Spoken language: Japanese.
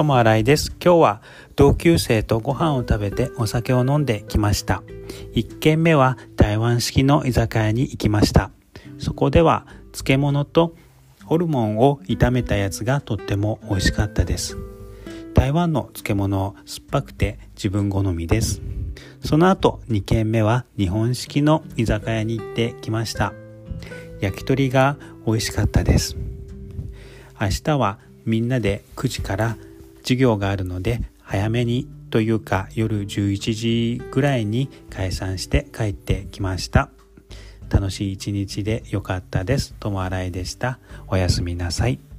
友新井です。今日は同級生とご飯を食べてお酒を飲んできました。1軒目は台湾式の居酒屋に行きました。そこでは漬物とホルモンを炒めたやつがとっても美味しかったです。台湾の漬物酸っぱくて自分好みです。その後2軒目は日本式の居酒屋に行ってきました。焼き鳥が美味しかったです。明日はみんなで9時から授業があるので早めにというか夜11時ぐらいに解散して帰ってきました。楽しい一日で良かったです。友新井でした。おやすみなさい。